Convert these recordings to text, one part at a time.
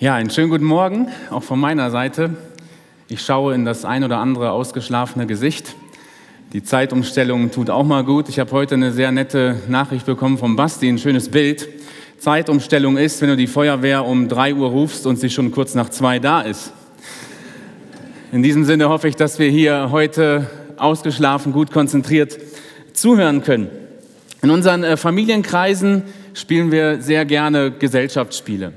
Ja, einen schönen guten Morgen, auch von meiner Seite. Ich schaue in das ein oder andere ausgeschlafene Gesicht. Die Zeitumstellung tut auch mal gut. Ich habe heute eine sehr nette Nachricht bekommen vom Basti, ein schönes Bild. Zeitumstellung ist, wenn du die Feuerwehr um drei Uhr rufst und sie schon kurz nach zwei da ist. In diesem Sinne hoffe ich, dass wir hier heute ausgeschlafen, gut konzentriert zuhören können. In unseren äh, Familienkreisen spielen wir sehr gerne Gesellschaftsspiele.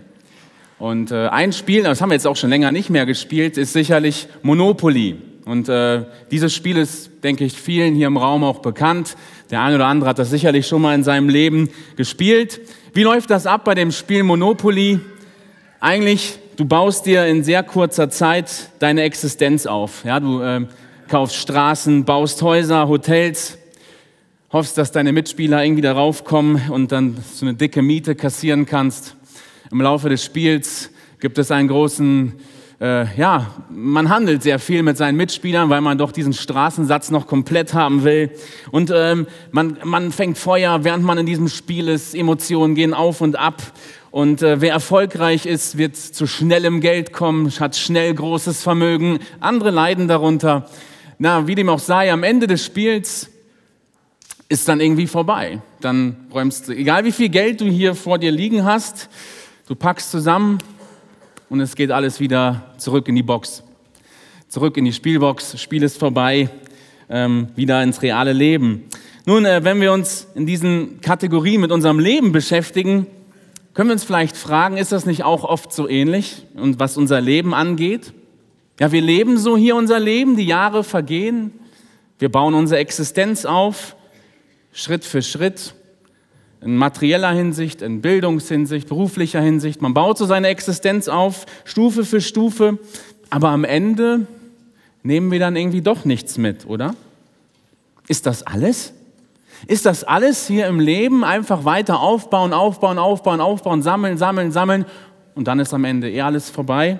Und äh, ein Spiel, das haben wir jetzt auch schon länger nicht mehr gespielt, ist sicherlich Monopoly. Und äh, dieses Spiel ist, denke ich, vielen hier im Raum auch bekannt. Der eine oder andere hat das sicherlich schon mal in seinem Leben gespielt. Wie läuft das ab bei dem Spiel Monopoly? Eigentlich, du baust dir in sehr kurzer Zeit deine Existenz auf. Ja, du äh, kaufst Straßen, baust Häuser, Hotels, hoffst, dass deine Mitspieler irgendwie darauf kommen und dann so eine dicke Miete kassieren kannst. Im Laufe des Spiels gibt es einen großen, äh, ja, man handelt sehr viel mit seinen Mitspielern, weil man doch diesen Straßensatz noch komplett haben will. Und ähm, man, man fängt Feuer, während man in diesem Spiel ist. Emotionen gehen auf und ab. Und äh, wer erfolgreich ist, wird zu schnellem Geld kommen, hat schnell großes Vermögen. Andere leiden darunter. Na, wie dem auch sei, am Ende des Spiels ist dann irgendwie vorbei. Dann räumst du, egal wie viel Geld du hier vor dir liegen hast, Du packst zusammen und es geht alles wieder zurück in die Box. Zurück in die Spielbox, Spiel ist vorbei, ähm, wieder ins reale Leben. Nun, äh, wenn wir uns in diesen Kategorien mit unserem Leben beschäftigen, können wir uns vielleicht fragen, ist das nicht auch oft so ähnlich? Und was unser Leben angeht? Ja, wir leben so hier unser Leben, die Jahre vergehen, wir bauen unsere Existenz auf, Schritt für Schritt in materieller Hinsicht, in Bildungshinsicht, beruflicher Hinsicht. Man baut so seine Existenz auf, Stufe für Stufe, aber am Ende nehmen wir dann irgendwie doch nichts mit, oder? Ist das alles? Ist das alles hier im Leben einfach weiter aufbauen, aufbauen, aufbauen, aufbauen, sammeln, sammeln, sammeln und dann ist am Ende eh alles vorbei?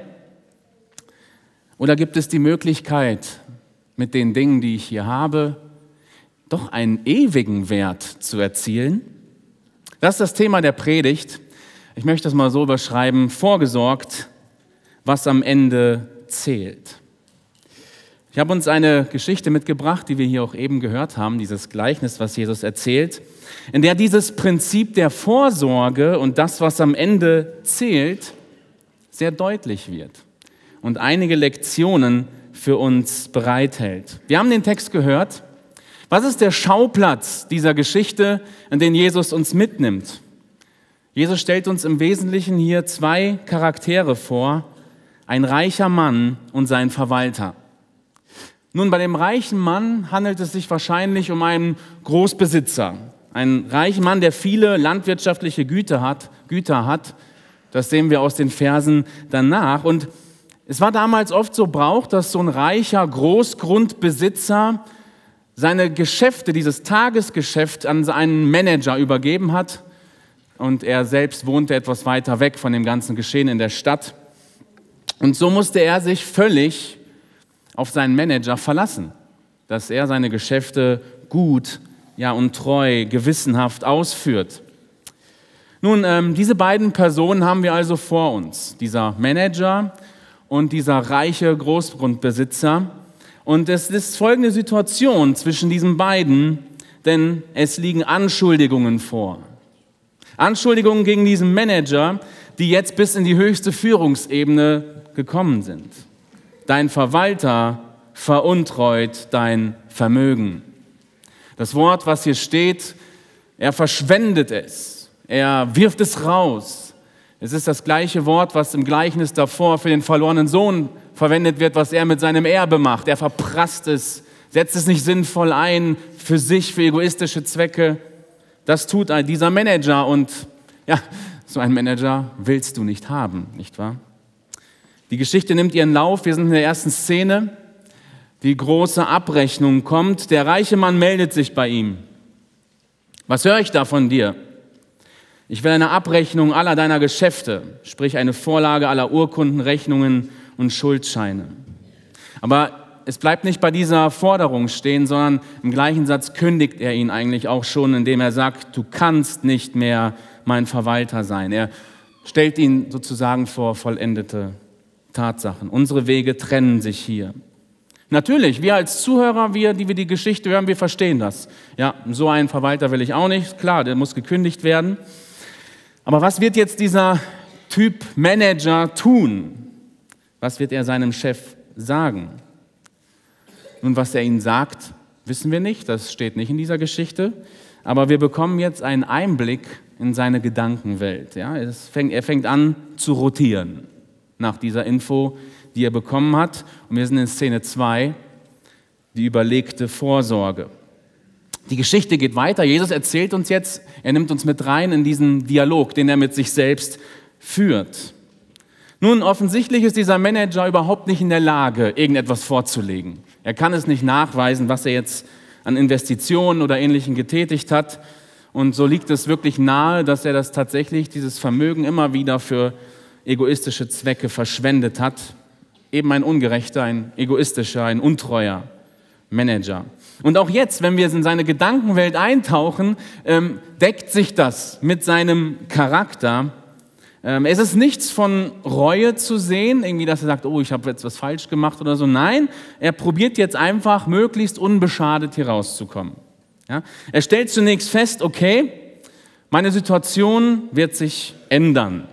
Oder gibt es die Möglichkeit, mit den Dingen, die ich hier habe, doch einen ewigen Wert zu erzielen? Das ist das Thema der Predigt. Ich möchte das mal so überschreiben, vorgesorgt, was am Ende zählt. Ich habe uns eine Geschichte mitgebracht, die wir hier auch eben gehört haben, dieses Gleichnis, was Jesus erzählt, in der dieses Prinzip der Vorsorge und das, was am Ende zählt, sehr deutlich wird und einige Lektionen für uns bereithält. Wir haben den Text gehört was ist der Schauplatz dieser Geschichte, in den Jesus uns mitnimmt? Jesus stellt uns im Wesentlichen hier zwei Charaktere vor, ein reicher Mann und sein Verwalter. Nun, bei dem reichen Mann handelt es sich wahrscheinlich um einen Großbesitzer, einen reichen Mann, der viele landwirtschaftliche Güter hat, Güter hat. Das sehen wir aus den Versen danach. Und es war damals oft so Brauch, dass so ein reicher Großgrundbesitzer seine Geschäfte, dieses Tagesgeschäft an seinen Manager übergeben hat und er selbst wohnte etwas weiter weg von dem ganzen Geschehen in der Stadt. Und so musste er sich völlig auf seinen Manager verlassen, dass er seine Geschäfte gut ja, und treu, gewissenhaft ausführt. Nun, ähm, diese beiden Personen haben wir also vor uns, dieser Manager und dieser reiche Großgrundbesitzer. Und es ist folgende Situation zwischen diesen beiden, denn es liegen Anschuldigungen vor. Anschuldigungen gegen diesen Manager, die jetzt bis in die höchste Führungsebene gekommen sind. Dein Verwalter veruntreut dein Vermögen. Das Wort, was hier steht, er verschwendet es, er wirft es raus. Es ist das gleiche Wort, was im Gleichnis davor für den verlorenen Sohn verwendet wird, was er mit seinem Erbe macht. Er verprasst es, setzt es nicht sinnvoll ein für sich, für egoistische Zwecke. Das tut dieser Manager und ja, so einen Manager willst du nicht haben, nicht wahr? Die Geschichte nimmt ihren Lauf. Wir sind in der ersten Szene. Die große Abrechnung kommt. Der reiche Mann meldet sich bei ihm. Was höre ich da von dir? Ich will eine Abrechnung aller deiner Geschäfte, sprich eine Vorlage aller Urkunden, Rechnungen und Schuldscheine. Aber es bleibt nicht bei dieser Forderung stehen, sondern im gleichen Satz kündigt er ihn eigentlich auch schon, indem er sagt, du kannst nicht mehr mein Verwalter sein. Er stellt ihn sozusagen vor vollendete Tatsachen. Unsere Wege trennen sich hier. Natürlich, wir als Zuhörer, wir, die wir die Geschichte hören, wir verstehen das. Ja, so einen Verwalter will ich auch nicht. Klar, der muss gekündigt werden. Aber was wird jetzt dieser Typ Manager tun? Was wird er seinem Chef sagen? Nun, was er ihnen sagt, wissen wir nicht. Das steht nicht in dieser Geschichte. Aber wir bekommen jetzt einen Einblick in seine Gedankenwelt. Ja, fängt, er fängt an zu rotieren nach dieser Info, die er bekommen hat. Und wir sind in Szene 2, die überlegte Vorsorge. Die Geschichte geht weiter. Jesus erzählt uns jetzt, er nimmt uns mit rein in diesen Dialog, den er mit sich selbst führt. Nun, offensichtlich ist dieser Manager überhaupt nicht in der Lage, irgendetwas vorzulegen. Er kann es nicht nachweisen, was er jetzt an Investitionen oder Ähnlichem getätigt hat. Und so liegt es wirklich nahe, dass er das tatsächlich, dieses Vermögen immer wieder für egoistische Zwecke verschwendet hat. Eben ein ungerechter, ein egoistischer, ein untreuer Manager. Und auch jetzt, wenn wir in seine Gedankenwelt eintauchen, ähm, deckt sich das mit seinem Charakter. Ähm, es ist nichts von Reue zu sehen, irgendwie, dass er sagt, oh, ich habe jetzt was falsch gemacht oder so. Nein, er probiert jetzt einfach, möglichst unbeschadet hier rauszukommen. Ja? Er stellt zunächst fest, okay, meine Situation wird sich ändern.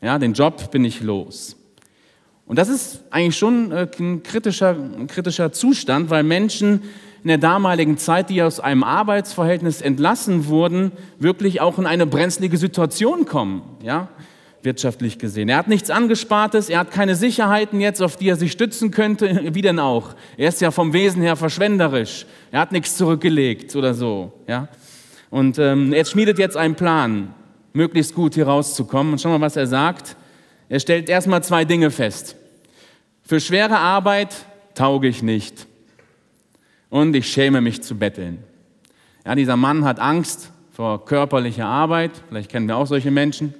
Ja, den Job bin ich los. Und das ist eigentlich schon äh, ein kritischer, ein kritischer Zustand, weil Menschen in der damaligen Zeit, die aus einem Arbeitsverhältnis entlassen wurden, wirklich auch in eine brenzlige Situation kommen, ja, wirtschaftlich gesehen. Er hat nichts Angespartes, er hat keine Sicherheiten jetzt, auf die er sich stützen könnte, wie denn auch. Er ist ja vom Wesen her verschwenderisch, er hat nichts zurückgelegt oder so, ja. Und ähm, er schmiedet jetzt einen Plan, möglichst gut hier rauszukommen. Und schau mal, was er sagt. Er stellt erstmal zwei Dinge fest. Für schwere Arbeit tauge ich nicht. Und ich schäme mich zu betteln. Ja, dieser Mann hat Angst vor körperlicher Arbeit. Vielleicht kennen wir auch solche Menschen.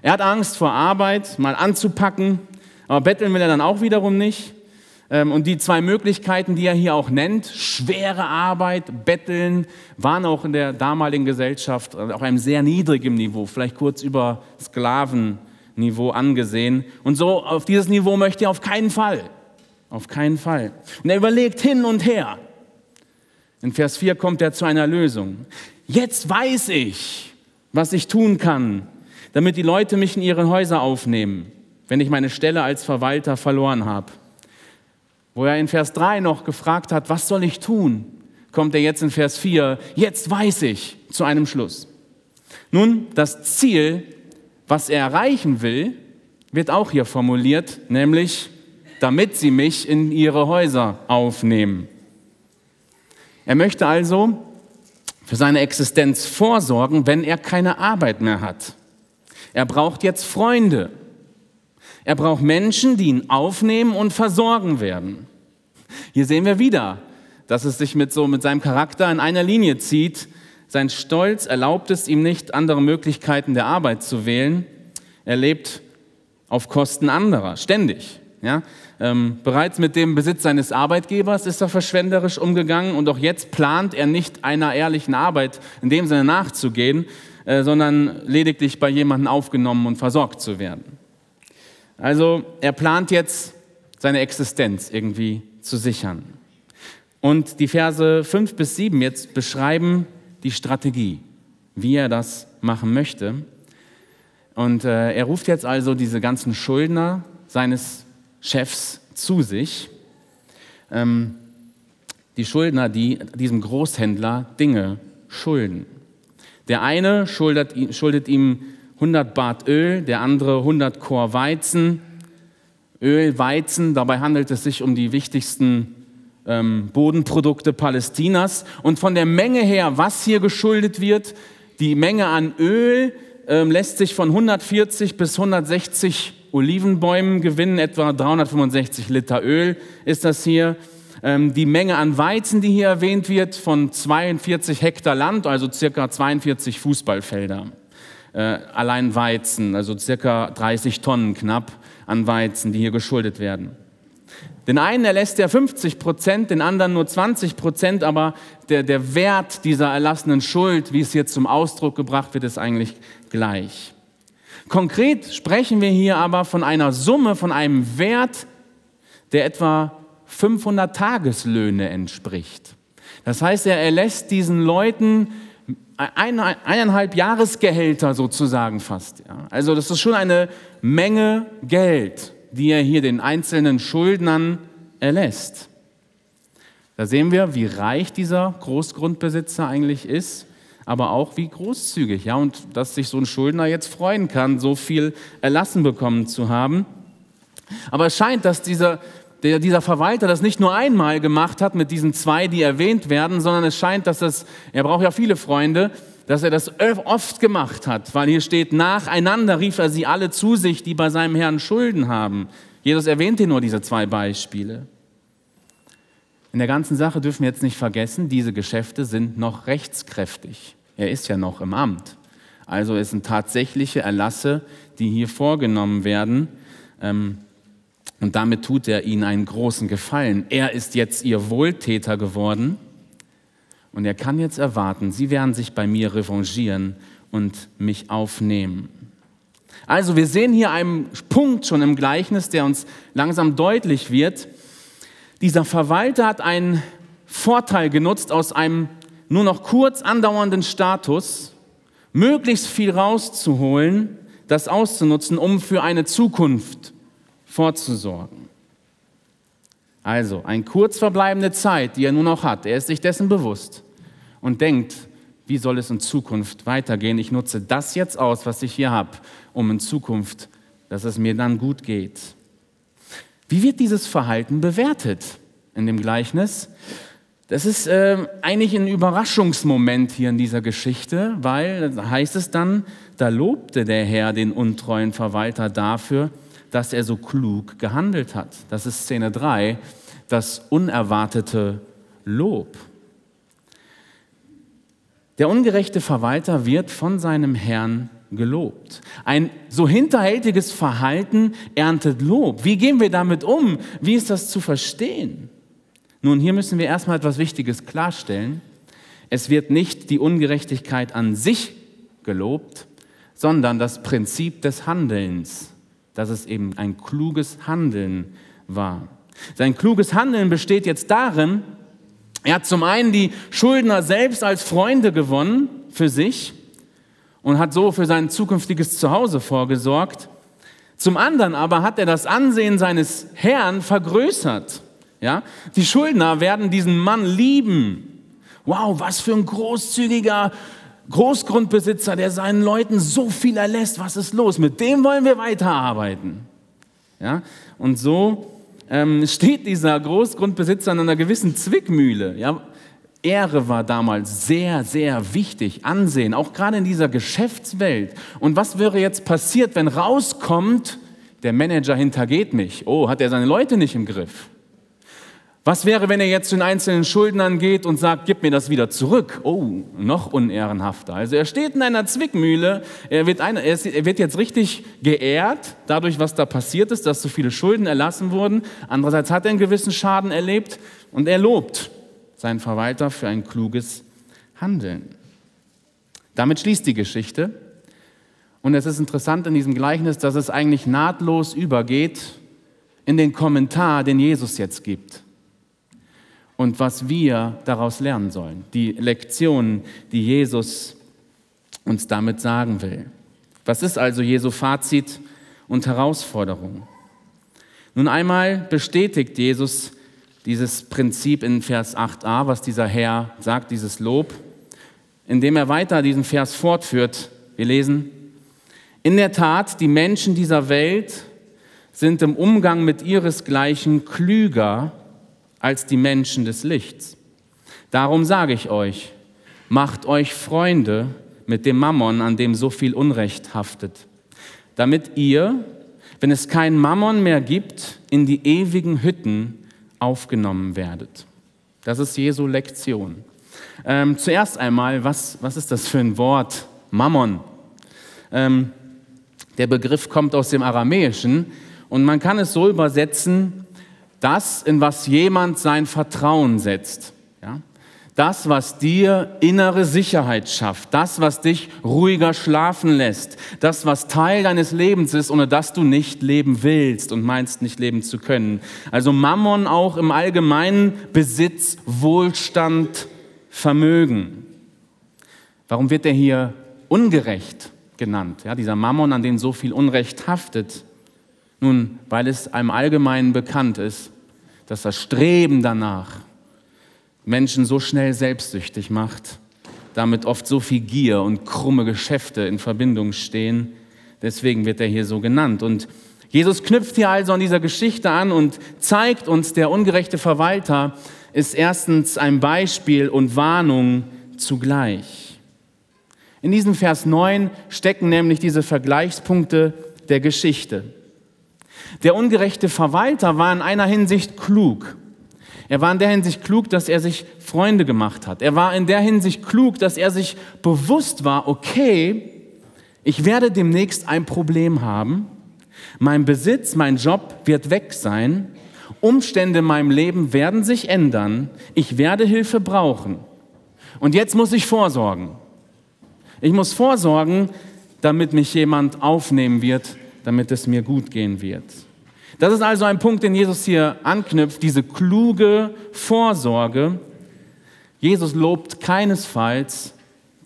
Er hat Angst vor Arbeit, mal anzupacken. Aber betteln will er dann auch wiederum nicht. Ähm, und die zwei Möglichkeiten, die er hier auch nennt, schwere Arbeit, Betteln, waren auch in der damaligen Gesellschaft auf einem sehr niedrigen Niveau, vielleicht kurz über Sklavenniveau angesehen. Und so auf dieses Niveau möchte er auf keinen Fall. Auf keinen Fall. Und er überlegt hin und her. In Vers 4 kommt er zu einer Lösung. Jetzt weiß ich, was ich tun kann, damit die Leute mich in ihre Häuser aufnehmen, wenn ich meine Stelle als Verwalter verloren habe wo er in Vers 3 noch gefragt hat, was soll ich tun, kommt er jetzt in Vers 4, jetzt weiß ich, zu einem Schluss. Nun, das Ziel, was er erreichen will, wird auch hier formuliert, nämlich, damit sie mich in ihre Häuser aufnehmen. Er möchte also für seine Existenz vorsorgen, wenn er keine Arbeit mehr hat. Er braucht jetzt Freunde. Er braucht Menschen, die ihn aufnehmen und versorgen werden. Hier sehen wir wieder, dass es sich mit, so, mit seinem Charakter in einer Linie zieht. Sein Stolz erlaubt es ihm nicht, andere Möglichkeiten der Arbeit zu wählen. Er lebt auf Kosten anderer, ständig. Ja? Ähm, bereits mit dem Besitz seines Arbeitgebers ist er verschwenderisch umgegangen und auch jetzt plant er nicht einer ehrlichen Arbeit in dem Sinne nachzugehen, äh, sondern lediglich bei jemandem aufgenommen und versorgt zu werden. Also er plant jetzt seine Existenz irgendwie zu sichern. Und die Verse 5 bis 7 jetzt beschreiben die Strategie, wie er das machen möchte. Und äh, er ruft jetzt also diese ganzen Schuldner seines Chefs zu sich. Ähm, die Schuldner, die diesem Großhändler Dinge schulden. Der eine schuldet, schuldet ihm 100 Bart Öl, der andere 100 Chor Weizen, Öl, Weizen. Dabei handelt es sich um die wichtigsten ähm, Bodenprodukte Palästinas. Und von der Menge her, was hier geschuldet wird, die Menge an Öl ähm, lässt sich von 140 bis 160 Olivenbäumen gewinnen, etwa 365 Liter Öl ist das hier. Ähm, die Menge an Weizen, die hier erwähnt wird, von 42 Hektar Land, also circa 42 Fußballfelder. Äh, allein Weizen, also circa 30 Tonnen knapp an Weizen, die hier geschuldet werden. Den einen erlässt er 50 Prozent, den anderen nur 20 Prozent, aber der, der Wert dieser erlassenen Schuld, wie es hier zum Ausdruck gebracht wird, ist eigentlich gleich. Konkret sprechen wir hier aber von einer Summe, von einem Wert, der etwa 500 Tageslöhne entspricht. Das heißt, er erlässt diesen Leuten eineinhalb Jahresgehälter sozusagen fast. Also das ist schon eine Menge Geld, die er hier den einzelnen Schuldnern erlässt. Da sehen wir, wie reich dieser Großgrundbesitzer eigentlich ist, aber auch wie großzügig. Ja, und dass sich so ein Schuldner jetzt freuen kann, so viel erlassen bekommen zu haben. Aber es scheint, dass dieser, der, dieser Verwalter das nicht nur einmal gemacht hat mit diesen zwei, die erwähnt werden, sondern es scheint, dass das, er braucht ja viele Freunde, dass er das oft gemacht hat, weil hier steht, nacheinander rief er sie alle zu sich, die bei seinem Herrn Schulden haben. Jesus erwähnt hier nur diese zwei Beispiele. In der ganzen Sache dürfen wir jetzt nicht vergessen, diese Geschäfte sind noch rechtskräftig. Er ist ja noch im Amt. Also es sind tatsächliche Erlasse, die hier vorgenommen werden. Ähm, und damit tut er ihnen einen großen Gefallen. Er ist jetzt ihr Wohltäter geworden und er kann jetzt erwarten, sie werden sich bei mir revanchieren und mich aufnehmen. Also wir sehen hier einen Punkt schon im Gleichnis, der uns langsam deutlich wird. Dieser Verwalter hat einen Vorteil genutzt aus einem nur noch kurz andauernden Status, möglichst viel rauszuholen, das auszunutzen, um für eine Zukunft vorzusorgen. Also eine kurz verbleibende Zeit, die er nur noch hat. Er ist sich dessen bewusst und denkt, wie soll es in Zukunft weitergehen? Ich nutze das jetzt aus, was ich hier habe, um in Zukunft, dass es mir dann gut geht. Wie wird dieses Verhalten bewertet in dem Gleichnis? Das ist äh, eigentlich ein Überraschungsmoment hier in dieser Geschichte, weil da heißt es dann, da lobte der Herr den untreuen Verwalter dafür, dass er so klug gehandelt hat. Das ist Szene 3, das unerwartete Lob. Der ungerechte Verwalter wird von seinem Herrn gelobt. Ein so hinterhältiges Verhalten erntet Lob. Wie gehen wir damit um? Wie ist das zu verstehen? Nun, hier müssen wir erstmal etwas Wichtiges klarstellen. Es wird nicht die Ungerechtigkeit an sich gelobt, sondern das Prinzip des Handelns dass es eben ein kluges Handeln war. Sein kluges Handeln besteht jetzt darin, er hat zum einen die Schuldner selbst als Freunde gewonnen für sich und hat so für sein zukünftiges Zuhause vorgesorgt. Zum anderen aber hat er das Ansehen seines Herrn vergrößert. Ja? Die Schuldner werden diesen Mann lieben. Wow, was für ein großzügiger Großgrundbesitzer, der seinen Leuten so viel erlässt, was ist los? Mit dem wollen wir weiterarbeiten. Ja? Und so ähm, steht dieser Großgrundbesitzer in einer gewissen Zwickmühle. Ja? Ehre war damals sehr, sehr wichtig, Ansehen, auch gerade in dieser Geschäftswelt. Und was wäre jetzt passiert, wenn rauskommt, der Manager hintergeht mich? Oh, hat er seine Leute nicht im Griff? Was wäre, wenn er jetzt zu den einzelnen Schuldnern geht und sagt, gib mir das wieder zurück? Oh, noch unehrenhafter. Also er steht in einer Zwickmühle, er wird, ein, er wird jetzt richtig geehrt, dadurch, was da passiert ist, dass so viele Schulden erlassen wurden. Andererseits hat er einen gewissen Schaden erlebt und er lobt seinen Verwalter für ein kluges Handeln. Damit schließt die Geschichte. Und es ist interessant in diesem Gleichnis, dass es eigentlich nahtlos übergeht in den Kommentar, den Jesus jetzt gibt und was wir daraus lernen sollen. Die Lektionen, die Jesus uns damit sagen will. Was ist also Jesu Fazit und Herausforderung? Nun einmal bestätigt Jesus dieses Prinzip in Vers 8a, was dieser Herr sagt, dieses Lob, indem er weiter diesen Vers fortführt. Wir lesen, in der Tat, die Menschen dieser Welt sind im Umgang mit ihresgleichen klüger als die Menschen des Lichts. Darum sage ich euch, macht euch Freunde mit dem Mammon, an dem so viel Unrecht haftet, damit ihr, wenn es kein Mammon mehr gibt, in die ewigen Hütten aufgenommen werdet. Das ist Jesu Lektion. Ähm, zuerst einmal, was, was ist das für ein Wort? Mammon. Ähm, der Begriff kommt aus dem Aramäischen und man kann es so übersetzen, das, in was jemand sein Vertrauen setzt. Ja? Das, was dir innere Sicherheit schafft, das, was dich ruhiger schlafen lässt, das, was Teil deines Lebens ist, ohne das du nicht leben willst und meinst nicht leben zu können. Also Mammon auch im allgemeinen Besitz, Wohlstand, Vermögen. Warum wird er hier ungerecht genannt? Ja, dieser Mammon, an den so viel Unrecht haftet. Nun, weil es einem Allgemeinen bekannt ist, dass das Streben danach Menschen so schnell selbstsüchtig macht, damit oft so viel Gier und krumme Geschäfte in Verbindung stehen. Deswegen wird er hier so genannt. Und Jesus knüpft hier also an dieser Geschichte an und zeigt uns, der ungerechte Verwalter ist erstens ein Beispiel und Warnung zugleich. In diesem Vers 9 stecken nämlich diese Vergleichspunkte der Geschichte. Der ungerechte Verwalter war in einer Hinsicht klug. Er war in der Hinsicht klug, dass er sich Freunde gemacht hat. Er war in der Hinsicht klug, dass er sich bewusst war, okay, ich werde demnächst ein Problem haben. Mein Besitz, mein Job wird weg sein. Umstände in meinem Leben werden sich ändern. Ich werde Hilfe brauchen. Und jetzt muss ich vorsorgen. Ich muss vorsorgen, damit mich jemand aufnehmen wird, damit es mir gut gehen wird. Das ist also ein Punkt, den Jesus hier anknüpft, diese kluge Vorsorge. Jesus lobt keinesfalls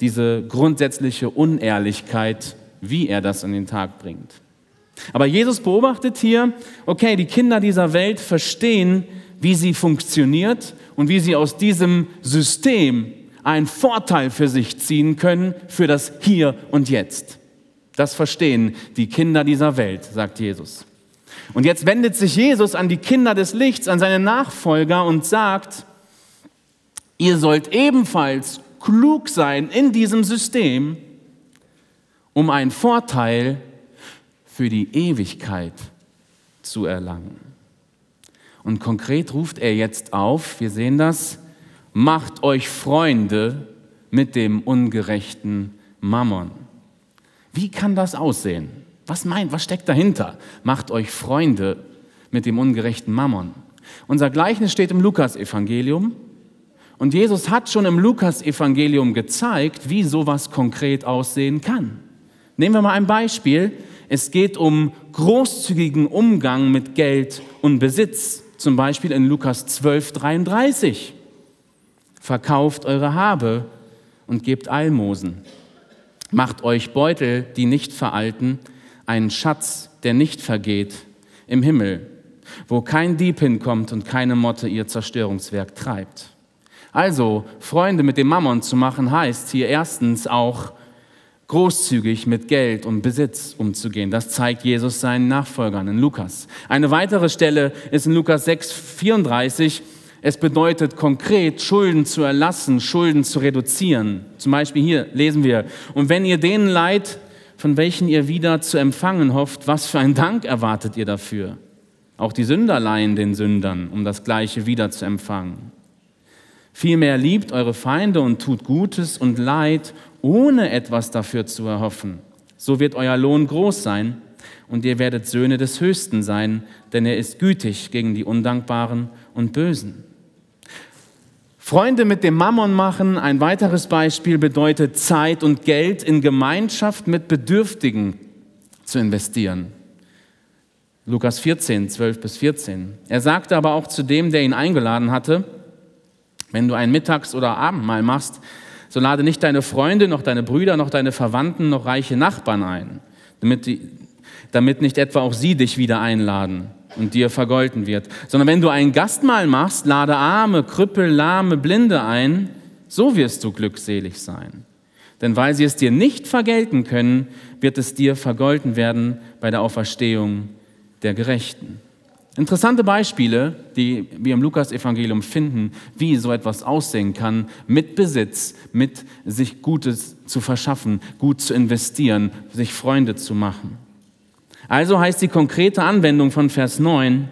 diese grundsätzliche Unehrlichkeit, wie er das an den Tag bringt. Aber Jesus beobachtet hier, okay, die Kinder dieser Welt verstehen, wie sie funktioniert und wie sie aus diesem System einen Vorteil für sich ziehen können, für das Hier und Jetzt. Das verstehen die Kinder dieser Welt, sagt Jesus. Und jetzt wendet sich Jesus an die Kinder des Lichts, an seine Nachfolger und sagt, ihr sollt ebenfalls klug sein in diesem System, um einen Vorteil für die Ewigkeit zu erlangen. Und konkret ruft er jetzt auf, wir sehen das, macht euch Freunde mit dem ungerechten Mammon. Wie kann das aussehen? Was meint, was steckt dahinter? Macht euch Freunde mit dem ungerechten Mammon. Unser Gleichnis steht im Lukasevangelium und Jesus hat schon im Lukasevangelium gezeigt, wie sowas konkret aussehen kann. Nehmen wir mal ein Beispiel. Es geht um großzügigen Umgang mit Geld und Besitz, zum Beispiel in Lukas 12, 33. Verkauft eure Habe und gebt Almosen. Macht euch Beutel, die nicht veralten, einen Schatz, der nicht vergeht, im Himmel, wo kein Dieb hinkommt und keine Motte ihr Zerstörungswerk treibt. Also, Freunde mit dem Mammon zu machen, heißt hier erstens auch großzügig mit Geld und Besitz umzugehen. Das zeigt Jesus seinen Nachfolgern in Lukas. Eine weitere Stelle ist in Lukas 6, 34. Es bedeutet konkret, Schulden zu erlassen, Schulden zu reduzieren. Zum Beispiel hier lesen wir, und wenn ihr denen leid, von welchen ihr wieder zu empfangen hofft, was für ein Dank erwartet ihr dafür? Auch die Sünder leihen den Sündern, um das Gleiche wieder zu empfangen. Vielmehr liebt eure Feinde und tut Gutes und Leid, ohne etwas dafür zu erhoffen. So wird euer Lohn groß sein und ihr werdet Söhne des Höchsten sein, denn er ist gütig gegen die Undankbaren und Bösen. Freunde mit dem Mammon machen, ein weiteres Beispiel bedeutet Zeit und Geld in Gemeinschaft mit Bedürftigen zu investieren. Lukas 14, 12 bis 14. Er sagte aber auch zu dem, der ihn eingeladen hatte, wenn du ein Mittags- oder Abendmahl machst, so lade nicht deine Freunde, noch deine Brüder, noch deine Verwandten, noch reiche Nachbarn ein, damit, die, damit nicht etwa auch sie dich wieder einladen und dir vergolten wird. Sondern wenn du ein Gastmahl machst, lade Arme, Krüppel, Lahme, Blinde ein, so wirst du glückselig sein. Denn weil sie es dir nicht vergelten können, wird es dir vergolten werden bei der Auferstehung der Gerechten. Interessante Beispiele, die wir im Lukas-Evangelium finden, wie so etwas aussehen kann, mit Besitz, mit sich Gutes zu verschaffen, gut zu investieren, sich Freunde zu machen. Also heißt die konkrete Anwendung von Vers 9,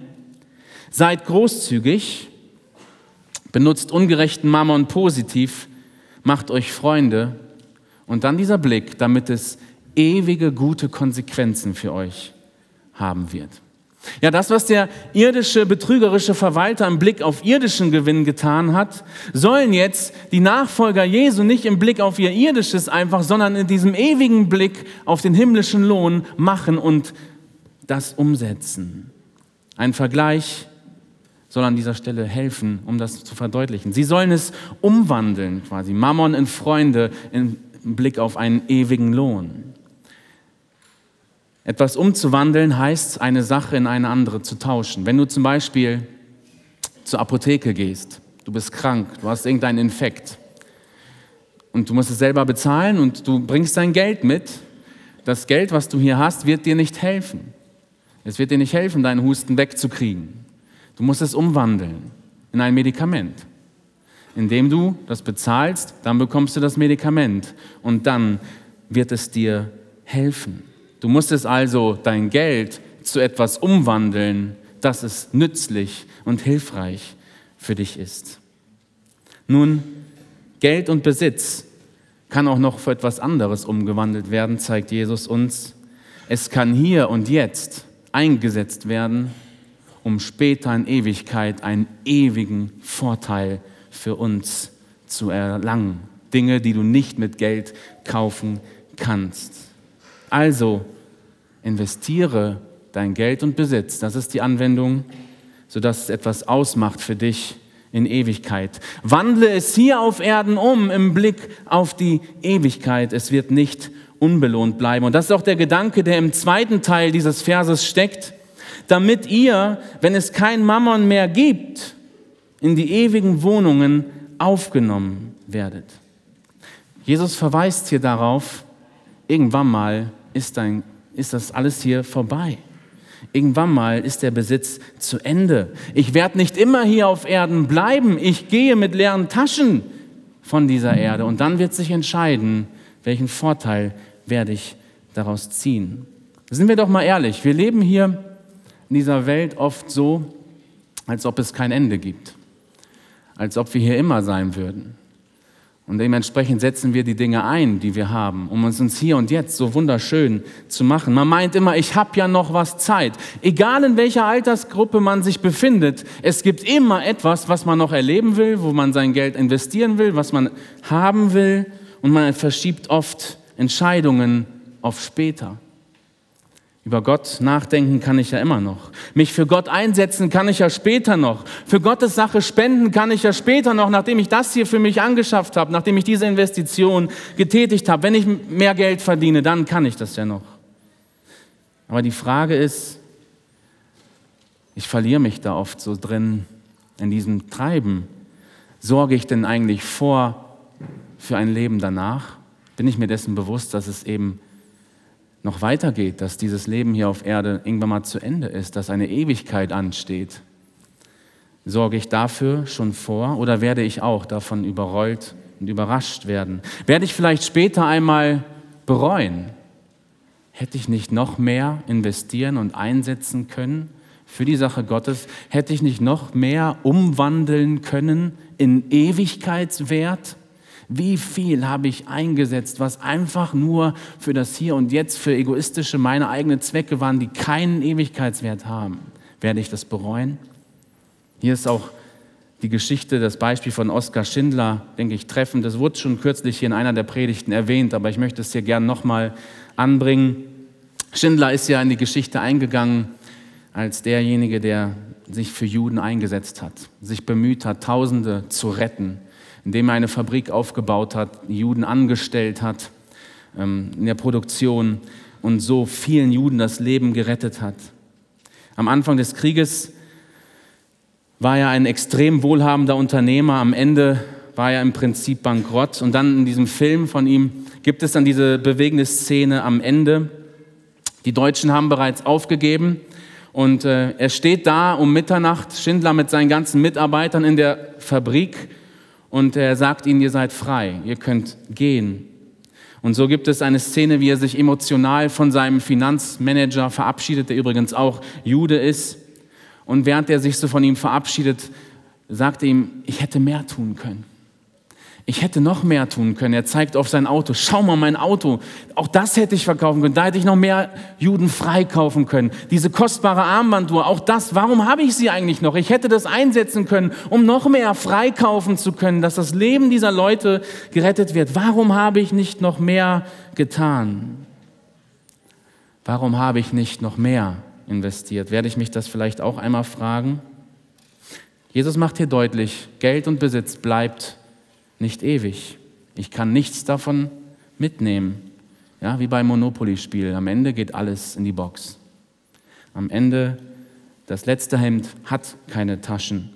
seid großzügig, benutzt ungerechten Mammon positiv, macht euch Freunde und dann dieser Blick, damit es ewige gute Konsequenzen für euch haben wird. Ja, das, was der irdische, betrügerische Verwalter im Blick auf irdischen Gewinn getan hat, sollen jetzt die Nachfolger Jesu nicht im Blick auf ihr irdisches einfach, sondern in diesem ewigen Blick auf den himmlischen Lohn machen und das umsetzen. Ein Vergleich soll an dieser Stelle helfen, um das zu verdeutlichen. Sie sollen es umwandeln, quasi Mammon in Freunde im Blick auf einen ewigen Lohn. Etwas umzuwandeln heißt, eine Sache in eine andere zu tauschen. Wenn du zum Beispiel zur Apotheke gehst, du bist krank, du hast irgendeinen Infekt und du musst es selber bezahlen und du bringst dein Geld mit, das Geld, was du hier hast, wird dir nicht helfen. Es wird dir nicht helfen, deinen Husten wegzukriegen. Du musst es umwandeln in ein Medikament. Indem du das bezahlst, dann bekommst du das Medikament und dann wird es dir helfen. Du musstest also dein Geld zu etwas umwandeln, dass es nützlich und hilfreich für dich ist. Nun, Geld und Besitz kann auch noch für etwas anderes umgewandelt werden, zeigt Jesus uns. Es kann hier und jetzt eingesetzt werden, um später in Ewigkeit einen ewigen Vorteil für uns zu erlangen. Dinge, die du nicht mit Geld kaufen kannst. Also investiere dein Geld und Besitz, das ist die Anwendung, sodass es etwas ausmacht für dich in Ewigkeit. Wandle es hier auf Erden um im Blick auf die Ewigkeit. Es wird nicht unbelohnt bleiben. Und das ist auch der Gedanke, der im zweiten Teil dieses Verses steckt, damit ihr, wenn es kein Mammon mehr gibt, in die ewigen Wohnungen aufgenommen werdet. Jesus verweist hier darauf, irgendwann mal ist, dein, ist das alles hier vorbei. Irgendwann mal ist der Besitz zu Ende. Ich werde nicht immer hier auf Erden bleiben. Ich gehe mit leeren Taschen von dieser Erde und dann wird sich entscheiden, welchen Vorteil werde ich daraus ziehen. Sind wir doch mal ehrlich, wir leben hier in dieser Welt oft so, als ob es kein Ende gibt, als ob wir hier immer sein würden. Und dementsprechend setzen wir die Dinge ein, die wir haben, um uns uns hier und jetzt so wunderschön zu machen. Man meint immer, ich habe ja noch was Zeit. Egal in welcher Altersgruppe man sich befindet, es gibt immer etwas, was man noch erleben will, wo man sein Geld investieren will, was man haben will. Und man verschiebt oft Entscheidungen auf später. Über Gott nachdenken kann ich ja immer noch. Mich für Gott einsetzen kann ich ja später noch. Für Gottes Sache spenden kann ich ja später noch, nachdem ich das hier für mich angeschafft habe, nachdem ich diese Investition getätigt habe. Wenn ich mehr Geld verdiene, dann kann ich das ja noch. Aber die Frage ist, ich verliere mich da oft so drin in diesem Treiben. Sorge ich denn eigentlich vor für ein Leben danach? Bin ich mir dessen bewusst, dass es eben noch weitergeht, dass dieses Leben hier auf Erde irgendwann mal zu Ende ist, dass eine Ewigkeit ansteht? Sorge ich dafür schon vor oder werde ich auch davon überrollt und überrascht werden? Werde ich vielleicht später einmal bereuen? Hätte ich nicht noch mehr investieren und einsetzen können für die Sache Gottes? Hätte ich nicht noch mehr umwandeln können in Ewigkeitswert? Wie viel habe ich eingesetzt, was einfach nur für das Hier und Jetzt, für egoistische, meine eigenen Zwecke waren, die keinen Ewigkeitswert haben? Werde ich das bereuen? Hier ist auch die Geschichte, das Beispiel von Oskar Schindler, denke ich, treffend. Das wurde schon kürzlich hier in einer der Predigten erwähnt, aber ich möchte es hier gern nochmal anbringen. Schindler ist ja in die Geschichte eingegangen als derjenige, der sich für Juden eingesetzt hat, sich bemüht hat, Tausende zu retten indem er eine Fabrik aufgebaut hat, Juden angestellt hat ähm, in der Produktion und so vielen Juden das Leben gerettet hat. Am Anfang des Krieges war er ein extrem wohlhabender Unternehmer, am Ende war er im Prinzip bankrott und dann in diesem Film von ihm gibt es dann diese bewegende Szene am Ende. Die Deutschen haben bereits aufgegeben und äh, er steht da um Mitternacht, Schindler mit seinen ganzen Mitarbeitern in der Fabrik und er sagt ihnen, ihr seid frei, ihr könnt gehen. Und so gibt es eine Szene, wie er sich emotional von seinem Finanzmanager verabschiedet, der übrigens auch Jude ist. Und während er sich so von ihm verabschiedet, sagt er ihm, ich hätte mehr tun können. Ich hätte noch mehr tun können. Er zeigt auf sein Auto. Schau mal, mein Auto. Auch das hätte ich verkaufen können. Da hätte ich noch mehr Juden freikaufen können. Diese kostbare Armbanduhr, auch das, warum habe ich sie eigentlich noch? Ich hätte das einsetzen können, um noch mehr freikaufen zu können, dass das Leben dieser Leute gerettet wird. Warum habe ich nicht noch mehr getan? Warum habe ich nicht noch mehr investiert? Werde ich mich das vielleicht auch einmal fragen? Jesus macht hier deutlich, Geld und Besitz bleibt nicht ewig. Ich kann nichts davon mitnehmen. Ja, wie beim Monopoly-Spiel. Am Ende geht alles in die Box. Am Ende, das letzte Hemd hat keine Taschen.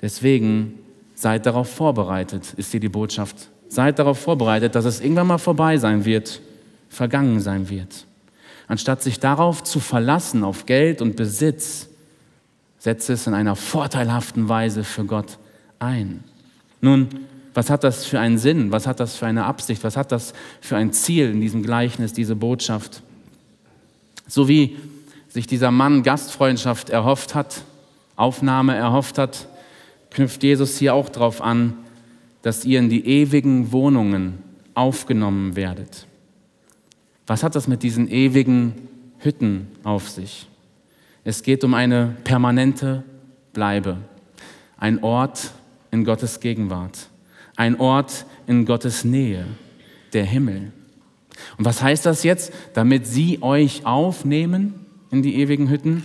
Deswegen seid darauf vorbereitet, ist hier die Botschaft. Seid darauf vorbereitet, dass es irgendwann mal vorbei sein wird, vergangen sein wird. Anstatt sich darauf zu verlassen, auf Geld und Besitz, setze es in einer vorteilhaften Weise für Gott ein. Nun, was hat das für einen Sinn? Was hat das für eine Absicht? Was hat das für ein Ziel in diesem Gleichnis, diese Botschaft? So wie sich dieser Mann Gastfreundschaft erhofft hat, Aufnahme erhofft hat, knüpft Jesus hier auch darauf an, dass ihr in die ewigen Wohnungen aufgenommen werdet. Was hat das mit diesen ewigen Hütten auf sich? Es geht um eine permanente Bleibe, ein Ort in Gottes Gegenwart ein Ort in Gottes Nähe, der Himmel. Und was heißt das jetzt? Damit sie euch aufnehmen in die ewigen Hütten?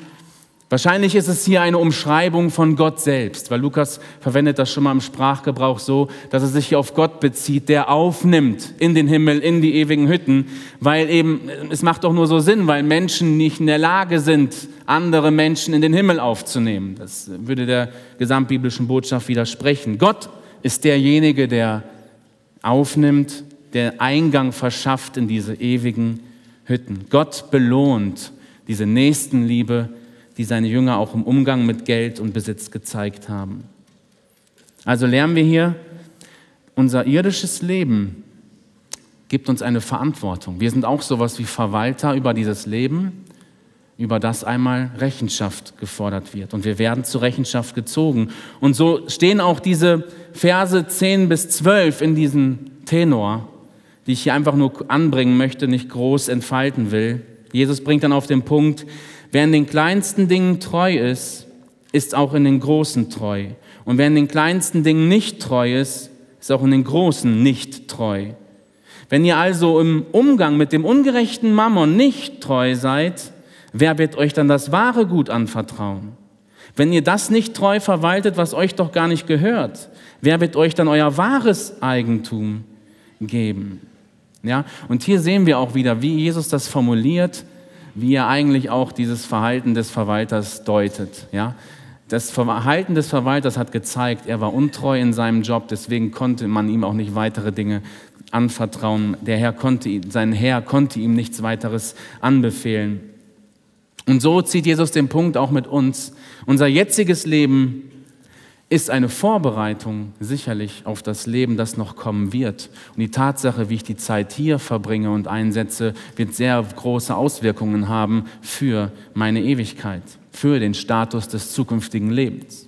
Wahrscheinlich ist es hier eine Umschreibung von Gott selbst, weil Lukas verwendet das schon mal im Sprachgebrauch so, dass er sich hier auf Gott bezieht, der aufnimmt in den Himmel, in die ewigen Hütten, weil eben, es macht doch nur so Sinn, weil Menschen nicht in der Lage sind, andere Menschen in den Himmel aufzunehmen. Das würde der gesamtbiblischen Botschaft widersprechen. Gott ist derjenige, der aufnimmt, der Eingang verschafft in diese ewigen Hütten. Gott belohnt diese Nächstenliebe, die seine Jünger auch im Umgang mit Geld und Besitz gezeigt haben. Also lernen wir hier, unser irdisches Leben gibt uns eine Verantwortung. Wir sind auch sowas wie Verwalter über dieses Leben über das einmal Rechenschaft gefordert wird. Und wir werden zur Rechenschaft gezogen. Und so stehen auch diese Verse 10 bis 12 in diesem Tenor, die ich hier einfach nur anbringen möchte, nicht groß entfalten will. Jesus bringt dann auf den Punkt, wer in den kleinsten Dingen treu ist, ist auch in den großen treu. Und wer in den kleinsten Dingen nicht treu ist, ist auch in den großen nicht treu. Wenn ihr also im Umgang mit dem ungerechten Mammon nicht treu seid, wer wird euch dann das wahre Gut anvertrauen? Wenn ihr das nicht treu verwaltet, was euch doch gar nicht gehört, wer wird euch dann euer wahres Eigentum geben? Ja, und hier sehen wir auch wieder, wie Jesus das formuliert, wie er eigentlich auch dieses Verhalten des Verwalters deutet. Ja, das Verhalten des Verwalters hat gezeigt, er war untreu in seinem Job, deswegen konnte man ihm auch nicht weitere Dinge anvertrauen. Der Herr konnte, sein Herr konnte ihm nichts weiteres anbefehlen. Und so zieht Jesus den Punkt auch mit uns. Unser jetziges Leben ist eine Vorbereitung sicherlich auf das Leben, das noch kommen wird. Und die Tatsache, wie ich die Zeit hier verbringe und einsetze, wird sehr große Auswirkungen haben für meine Ewigkeit, für den Status des zukünftigen Lebens.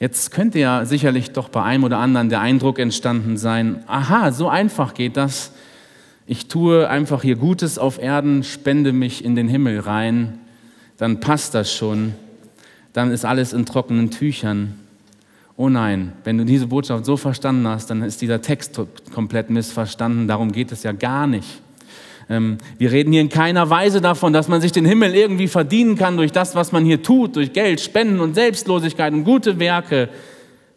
Jetzt könnte ja sicherlich doch bei einem oder anderen der Eindruck entstanden sein, aha, so einfach geht das, ich tue einfach hier Gutes auf Erden, spende mich in den Himmel rein, dann passt das schon, dann ist alles in trockenen Tüchern. Oh nein, wenn du diese Botschaft so verstanden hast, dann ist dieser Text komplett missverstanden, darum geht es ja gar nicht. Ähm, wir reden hier in keiner Weise davon, dass man sich den Himmel irgendwie verdienen kann durch das, was man hier tut, durch Geld, Spenden und Selbstlosigkeit und gute Werke.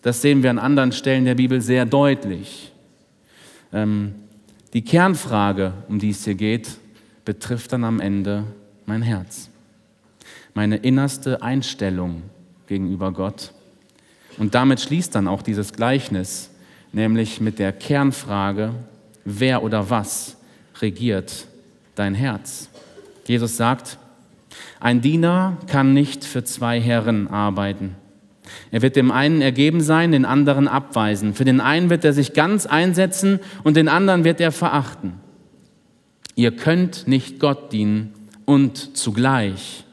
Das sehen wir an anderen Stellen der Bibel sehr deutlich. Ähm, die Kernfrage, um die es hier geht, betrifft dann am Ende mein Herz, meine innerste Einstellung gegenüber Gott. Und damit schließt dann auch dieses Gleichnis, nämlich mit der Kernfrage, wer oder was regiert dein Herz? Jesus sagt, ein Diener kann nicht für zwei Herren arbeiten. Er wird dem einen ergeben sein, den anderen abweisen. Für den einen wird er sich ganz einsetzen und den anderen wird er verachten. Ihr könnt nicht Gott dienen und zugleich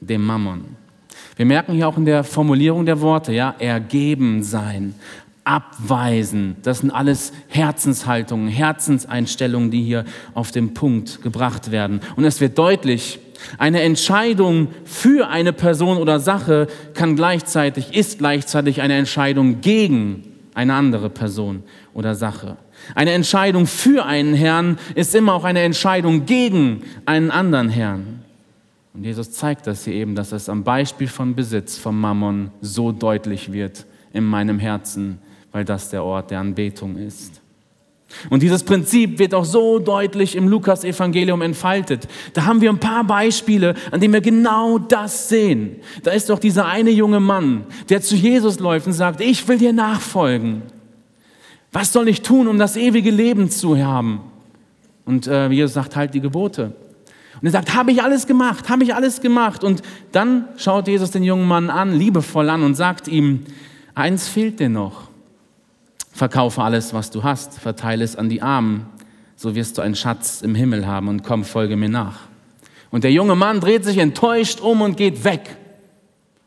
dem Mammon. Wir merken hier auch in der Formulierung der Worte, ja, ergeben sein, abweisen. Das sind alles Herzenshaltungen, Herzenseinstellungen, die hier auf den Punkt gebracht werden. Und es wird deutlich, eine Entscheidung für eine Person oder Sache kann gleichzeitig, ist gleichzeitig eine Entscheidung gegen eine andere Person oder Sache. Eine Entscheidung für einen Herrn ist immer auch eine Entscheidung gegen einen anderen Herrn. Und Jesus zeigt das hier eben, dass es am Beispiel von Besitz, vom Mammon so deutlich wird in meinem Herzen, weil das der Ort der Anbetung ist. Und dieses Prinzip wird auch so deutlich im Lukas-Evangelium entfaltet. Da haben wir ein paar Beispiele, an denen wir genau das sehen. Da ist doch dieser eine junge Mann, der zu Jesus läuft und sagt, ich will dir nachfolgen. Was soll ich tun, um das ewige Leben zu haben? Und äh, Jesus sagt, halt die Gebote. Und er sagt, habe ich alles gemacht, habe ich alles gemacht. Und dann schaut Jesus den jungen Mann an, liebevoll an und sagt ihm, eins fehlt dir noch. Verkaufe alles, was du hast, verteile es an die Armen, so wirst du einen Schatz im Himmel haben und komm, folge mir nach. Und der junge Mann dreht sich enttäuscht um und geht weg.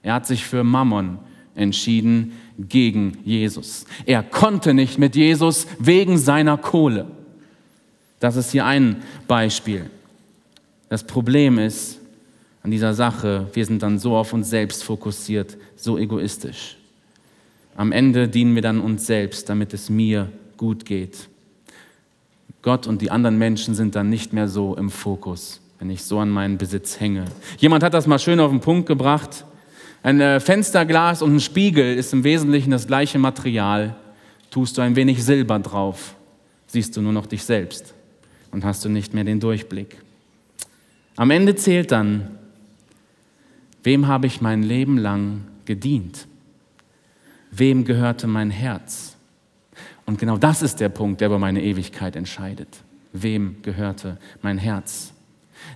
Er hat sich für Mammon entschieden gegen Jesus. Er konnte nicht mit Jesus wegen seiner Kohle. Das ist hier ein Beispiel. Das Problem ist an dieser Sache, wir sind dann so auf uns selbst fokussiert, so egoistisch. Am Ende dienen wir dann uns selbst, damit es mir gut geht. Gott und die anderen Menschen sind dann nicht mehr so im Fokus, wenn ich so an meinen Besitz hänge. Jemand hat das mal schön auf den Punkt gebracht. Ein äh, Fensterglas und ein Spiegel ist im Wesentlichen das gleiche Material. Tust du ein wenig Silber drauf, siehst du nur noch dich selbst und hast du nicht mehr den Durchblick. Am Ende zählt dann, wem habe ich mein Leben lang gedient? wem gehörte mein Herz? Und genau das ist der Punkt, der über meine Ewigkeit entscheidet. Wem gehörte mein Herz?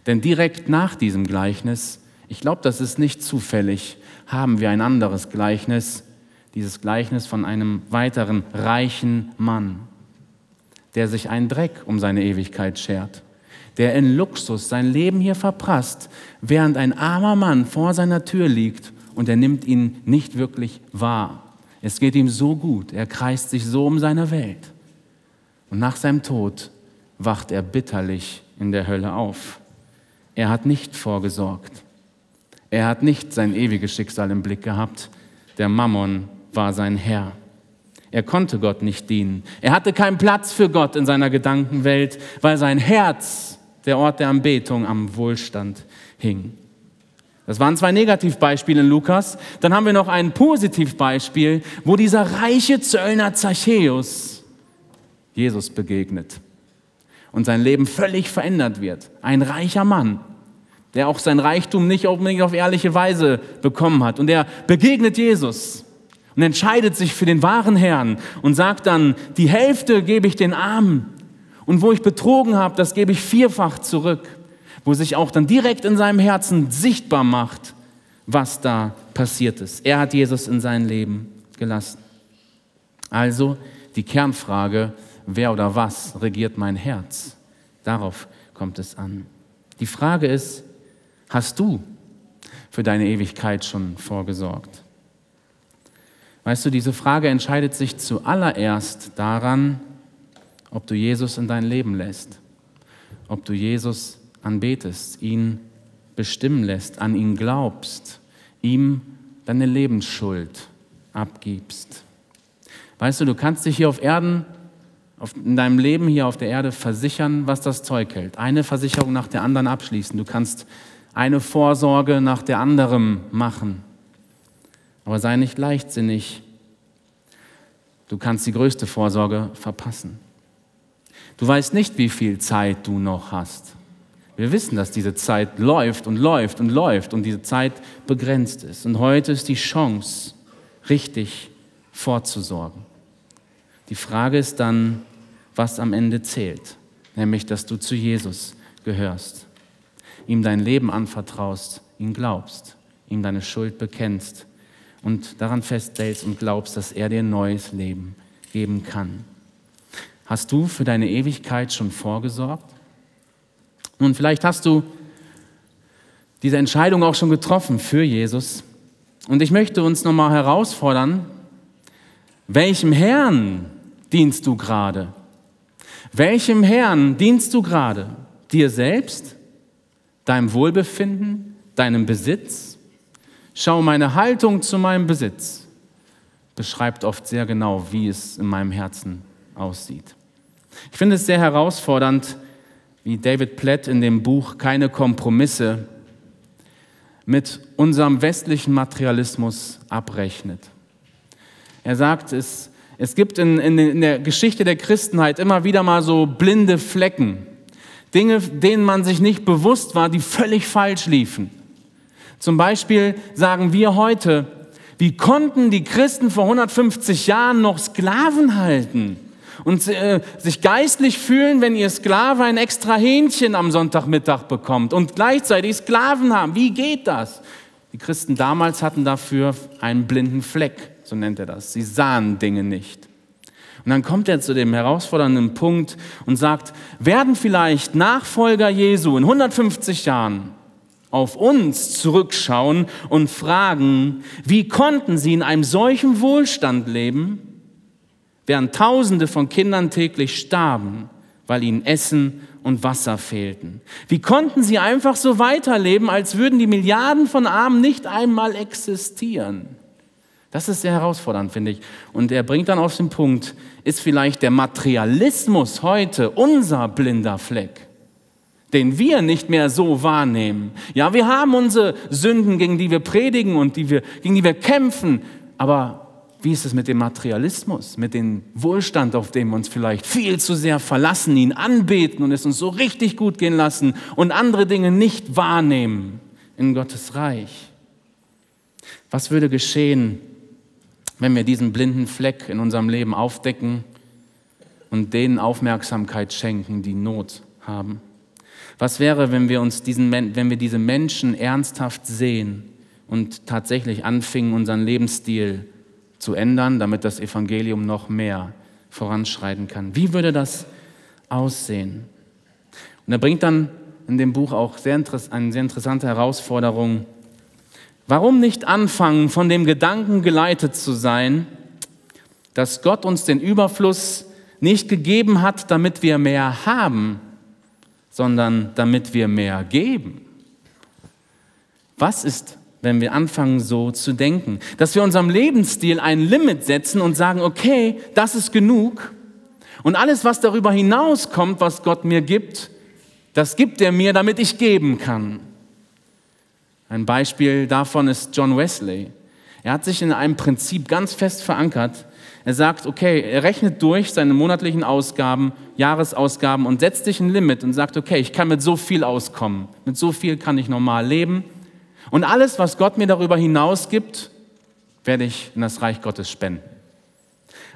Denn direkt nach diesem Gleichnis, ich glaube, das ist nicht zufällig, haben wir ein anderes Gleichnis, dieses Gleichnis von einem weiteren reichen Mann, der sich einen Dreck um seine Ewigkeit schert, der in Luxus sein Leben hier verprasst, während ein armer Mann vor seiner Tür liegt und er nimmt ihn nicht wirklich wahr. Es geht ihm so gut, er kreist sich so um seine Welt. Und nach seinem Tod wacht er bitterlich in der Hölle auf. Er hat nicht vorgesorgt. Er hat nicht sein ewiges Schicksal im Blick gehabt. Der Mammon war sein Herr. Er konnte Gott nicht dienen. Er hatte keinen Platz für Gott in seiner Gedankenwelt, weil sein Herz, der Ort der Anbetung, am Wohlstand hing. Das waren zwei Negativbeispiele in Lukas. Dann haben wir noch ein Positivbeispiel, wo dieser reiche Zöllner Zachäus Jesus begegnet und sein Leben völlig verändert wird. Ein reicher Mann, der auch sein Reichtum nicht unbedingt auf ehrliche Weise bekommen hat. Und er begegnet Jesus und entscheidet sich für den wahren Herrn und sagt dann, die Hälfte gebe ich den Armen und wo ich betrogen habe, das gebe ich vierfach zurück wo sich auch dann direkt in seinem Herzen sichtbar macht, was da passiert ist. Er hat Jesus in sein Leben gelassen. Also die Kernfrage, wer oder was regiert mein Herz? Darauf kommt es an. Die Frage ist, hast du für deine Ewigkeit schon vorgesorgt? Weißt du, diese Frage entscheidet sich zuallererst daran, ob du Jesus in dein Leben lässt, ob du Jesus anbetest, ihn bestimmen lässt, an ihn glaubst, ihm deine Lebensschuld abgibst. Weißt du, du kannst dich hier auf Erden, auf, in deinem Leben hier auf der Erde versichern, was das Zeug hält. Eine Versicherung nach der anderen abschließen. Du kannst eine Vorsorge nach der anderen machen. Aber sei nicht leichtsinnig. Du kannst die größte Vorsorge verpassen. Du weißt nicht, wie viel Zeit du noch hast. Wir wissen, dass diese Zeit läuft und läuft und läuft und diese Zeit begrenzt ist. Und heute ist die Chance, richtig vorzusorgen. Die Frage ist dann, was am Ende zählt, nämlich dass du zu Jesus gehörst, ihm dein Leben anvertraust, ihm glaubst, ihm deine Schuld bekennst und daran festhältst und glaubst, dass er dir neues Leben geben kann. Hast du für deine Ewigkeit schon vorgesorgt? Nun, vielleicht hast du diese Entscheidung auch schon getroffen für Jesus. Und ich möchte uns nochmal herausfordern, Welchem Herrn dienst du gerade? Welchem Herrn dienst du gerade? Dir selbst? Deinem Wohlbefinden? Deinem Besitz? Schau, meine Haltung zu meinem Besitz beschreibt oft sehr genau, wie es in meinem Herzen aussieht. Ich finde es sehr herausfordernd, wie David Platt in dem Buch Keine Kompromisse mit unserem westlichen Materialismus abrechnet. Er sagt, es, es gibt in, in, in der Geschichte der Christenheit immer wieder mal so blinde Flecken, Dinge, denen man sich nicht bewusst war, die völlig falsch liefen. Zum Beispiel sagen wir heute, wie konnten die Christen vor 150 Jahren noch Sklaven halten und äh, sich geistlich fühlen, wenn ihr Sklave ein extra Hähnchen am Sonntagmittag bekommt und gleichzeitig Sklaven haben? Wie geht das? Die Christen damals hatten dafür einen blinden Fleck, so nennt er das. Sie sahen Dinge nicht. Und dann kommt er zu dem herausfordernden Punkt und sagt, werden vielleicht Nachfolger Jesu in 150 Jahren auf uns zurückschauen und fragen, wie konnten sie in einem solchen Wohlstand leben, während Tausende von Kindern täglich starben, weil ihnen Essen und Wasser fehlten. Wie konnten sie einfach so weiterleben, als würden die Milliarden von Armen nicht einmal existieren? Das ist sehr herausfordernd, finde ich. Und er bringt dann auf den Punkt, ist vielleicht der Materialismus heute unser blinder Fleck? den wir nicht mehr so wahrnehmen. Ja, wir haben unsere Sünden, gegen die wir predigen und die wir, gegen die wir kämpfen, aber wie ist es mit dem Materialismus, mit dem Wohlstand, auf dem wir uns vielleicht viel zu sehr verlassen, ihn anbeten und es uns so richtig gut gehen lassen und andere Dinge nicht wahrnehmen in Gottes Reich? Was würde geschehen, wenn wir diesen blinden Fleck in unserem Leben aufdecken und denen Aufmerksamkeit schenken, die Not haben? Was wäre, wenn wir uns diesen, wenn wir diese Menschen ernsthaft sehen und tatsächlich anfingen, unseren Lebensstil zu ändern, damit das Evangelium noch mehr voranschreiten kann? Wie würde das aussehen? Und er bringt dann in dem Buch auch sehr eine sehr interessante Herausforderung. Warum nicht anfangen, von dem Gedanken geleitet zu sein, dass Gott uns den Überfluss nicht gegeben hat, damit wir mehr haben, sondern damit wir mehr geben. Was ist, wenn wir anfangen so zu denken? Dass wir unserem Lebensstil ein Limit setzen und sagen, okay, das ist genug. Und alles, was darüber hinauskommt, was Gott mir gibt, das gibt er mir, damit ich geben kann. Ein Beispiel davon ist John Wesley. Er hat sich in einem Prinzip ganz fest verankert, er sagt, okay, er rechnet durch seine monatlichen Ausgaben, Jahresausgaben und setzt sich ein Limit und sagt, okay, ich kann mit so viel auskommen. Mit so viel kann ich normal leben. Und alles, was Gott mir darüber hinaus gibt, werde ich in das Reich Gottes spenden.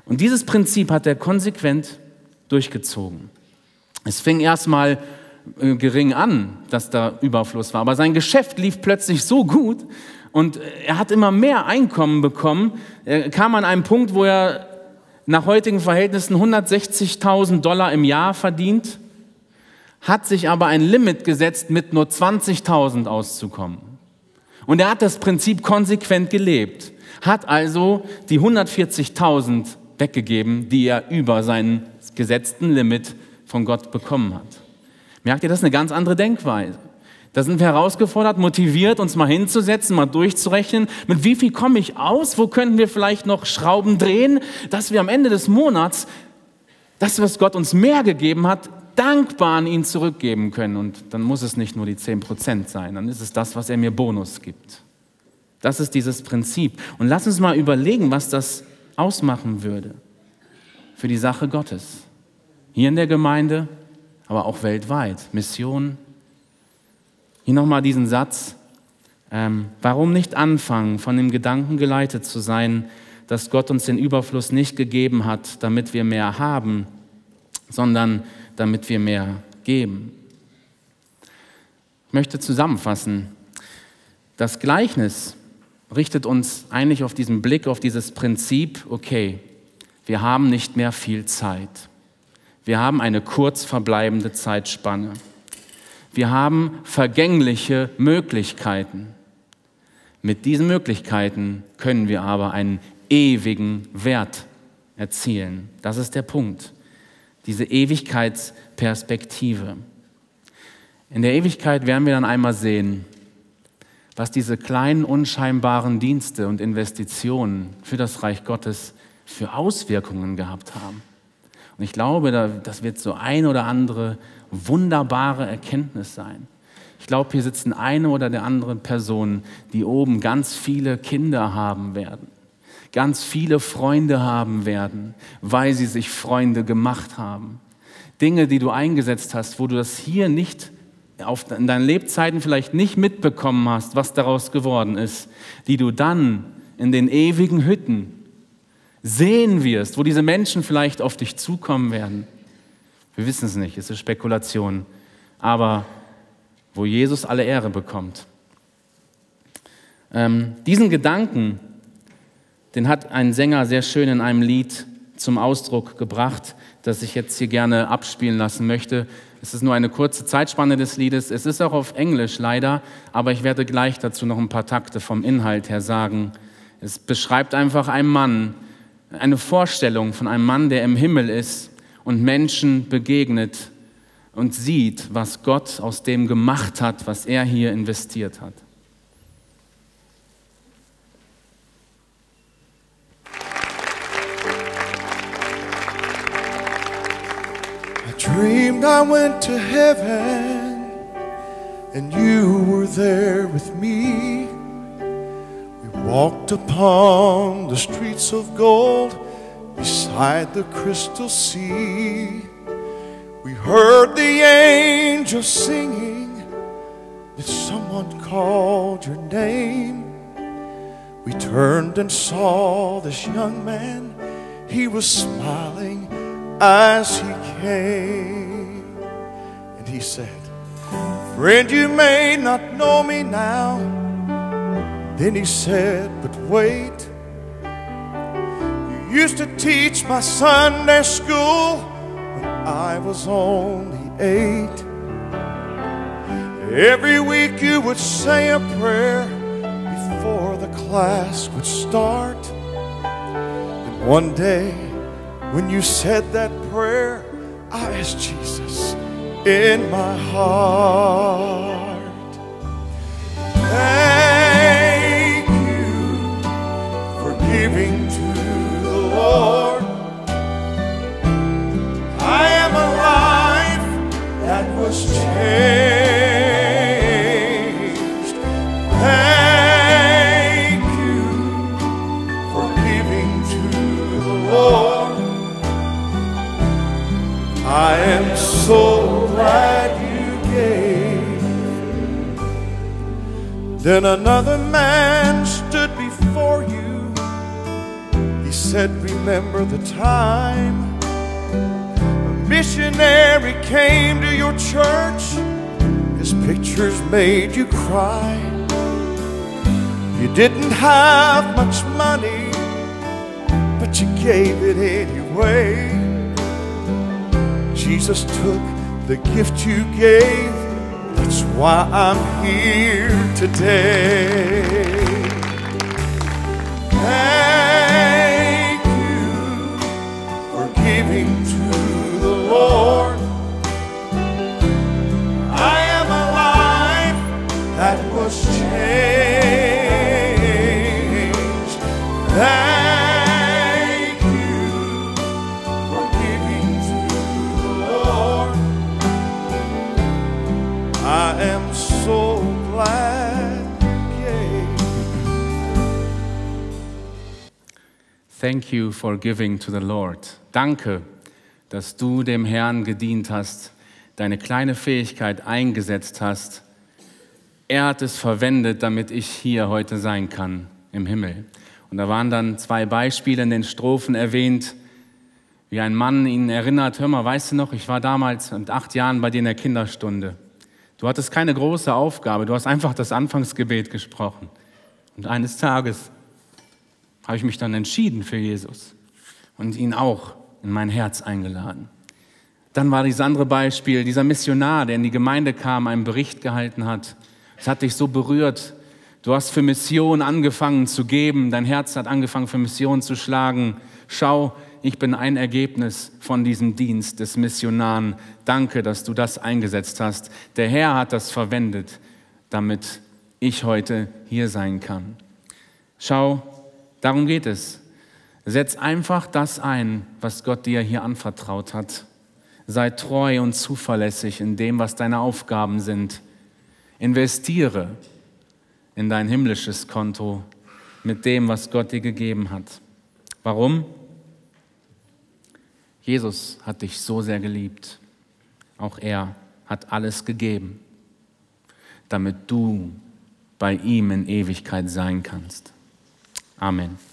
Und dieses Prinzip hat er konsequent durchgezogen. Es fing erstmal äh, gering an, dass da Überfluss war, aber sein Geschäft lief plötzlich so gut, und er hat immer mehr Einkommen bekommen. Er kam an einen Punkt, wo er nach heutigen Verhältnissen 160.000 Dollar im Jahr verdient, hat sich aber ein Limit gesetzt, mit nur 20.000 auszukommen. Und er hat das Prinzip konsequent gelebt, hat also die 140.000 weggegeben, die er über seinen gesetzten Limit von Gott bekommen hat. Merkt ihr, das ist eine ganz andere Denkweise. Da sind wir herausgefordert, motiviert, uns mal hinzusetzen, mal durchzurechnen, mit wie viel komme ich aus, wo könnten wir vielleicht noch Schrauben drehen, dass wir am Ende des Monats das, was Gott uns mehr gegeben hat, dankbar an ihn zurückgeben können. Und dann muss es nicht nur die 10% sein, dann ist es das, was er mir Bonus gibt. Das ist dieses Prinzip. Und lass uns mal überlegen, was das ausmachen würde für die Sache Gottes. Hier in der Gemeinde, aber auch weltweit. Mission, hier nochmal diesen Satz. Ähm, warum nicht anfangen, von dem Gedanken geleitet zu sein, dass Gott uns den Überfluss nicht gegeben hat, damit wir mehr haben, sondern damit wir mehr geben? Ich möchte zusammenfassen. Das Gleichnis richtet uns eigentlich auf diesen Blick, auf dieses Prinzip, okay, wir haben nicht mehr viel Zeit. Wir haben eine kurz verbleibende Zeitspanne. Wir haben vergängliche Möglichkeiten. Mit diesen Möglichkeiten können wir aber einen ewigen Wert erzielen. Das ist der Punkt. Diese Ewigkeitsperspektive. In der Ewigkeit werden wir dann einmal sehen, was diese kleinen unscheinbaren Dienste und Investitionen für das Reich Gottes für Auswirkungen gehabt haben. Und ich glaube, das wird so ein oder andere wunderbare Erkenntnis sein. Ich glaube, hier sitzen eine oder der andere Person, die oben ganz viele Kinder haben werden, ganz viele Freunde haben werden, weil sie sich Freunde gemacht haben. Dinge, die du eingesetzt hast, wo du das hier nicht auf, in deinen Lebzeiten vielleicht nicht mitbekommen hast, was daraus geworden ist, die du dann in den ewigen Hütten sehen wirst, wo diese Menschen vielleicht auf dich zukommen werden. Wir wissen es nicht, es ist Spekulation, aber wo Jesus alle Ehre bekommt. Ähm, diesen Gedanken, den hat ein Sänger sehr schön in einem Lied zum Ausdruck gebracht, das ich jetzt hier gerne abspielen lassen möchte. Es ist nur eine kurze Zeitspanne des Liedes. Es ist auch auf Englisch leider, aber ich werde gleich dazu noch ein paar Takte vom Inhalt her sagen. Es beschreibt einfach einen Mann, eine Vorstellung von einem Mann, der im Himmel ist und Menschen begegnet und sieht, was Gott aus dem gemacht hat, was er hier investiert hat. Dreamed I went to heaven and you were there with me. We walked upon the streets of gold beside the crystal sea. We heard the angels singing that someone called your name. We turned and saw this young man. He was smiling as he came. And he said, Friend, you may not know me now. Then he said, But wait. You used to teach my Sunday school when I was only eight. Every week you would say a prayer before the class would start. And one day, when you said that prayer, I asked Jesus in my heart. Thank you for giving to the Lord. I am a life that was changed. Then another man stood before you. He said, Remember the time a missionary came to your church. His pictures made you cry. You didn't have much money, but you gave it anyway. Jesus took the gift you gave. Why I'm here today. Thank you for giving to the Lord. Thank you for giving to the Lord. Danke, dass du dem Herrn gedient hast, deine kleine Fähigkeit eingesetzt hast. Er hat es verwendet, damit ich hier heute sein kann im Himmel. Und da waren dann zwei Beispiele in den Strophen erwähnt, wie ein Mann ihn erinnert, hör mal, weißt du noch, ich war damals mit acht Jahren bei dir in der Kinderstunde. Du hattest keine große Aufgabe, du hast einfach das Anfangsgebet gesprochen. Und eines Tages habe ich mich dann entschieden für Jesus und ihn auch in mein Herz eingeladen. Dann war dieses andere Beispiel, dieser Missionar, der in die Gemeinde kam, einen Bericht gehalten hat. Es hat dich so berührt, Du hast für Mission angefangen zu geben, dein Herz hat angefangen für Mission zu schlagen. Schau, ich bin ein Ergebnis von diesem Dienst des Missionaren. Danke, dass du das eingesetzt hast. Der Herr hat das verwendet, damit ich heute hier sein kann. Schau, darum geht es. Setz einfach das ein, was Gott dir hier anvertraut hat. Sei treu und zuverlässig in dem, was deine Aufgaben sind. Investiere in dein himmlisches Konto mit dem, was Gott dir gegeben hat. Warum? Jesus hat dich so sehr geliebt. Auch er hat alles gegeben, damit du bei ihm in Ewigkeit sein kannst. Amen.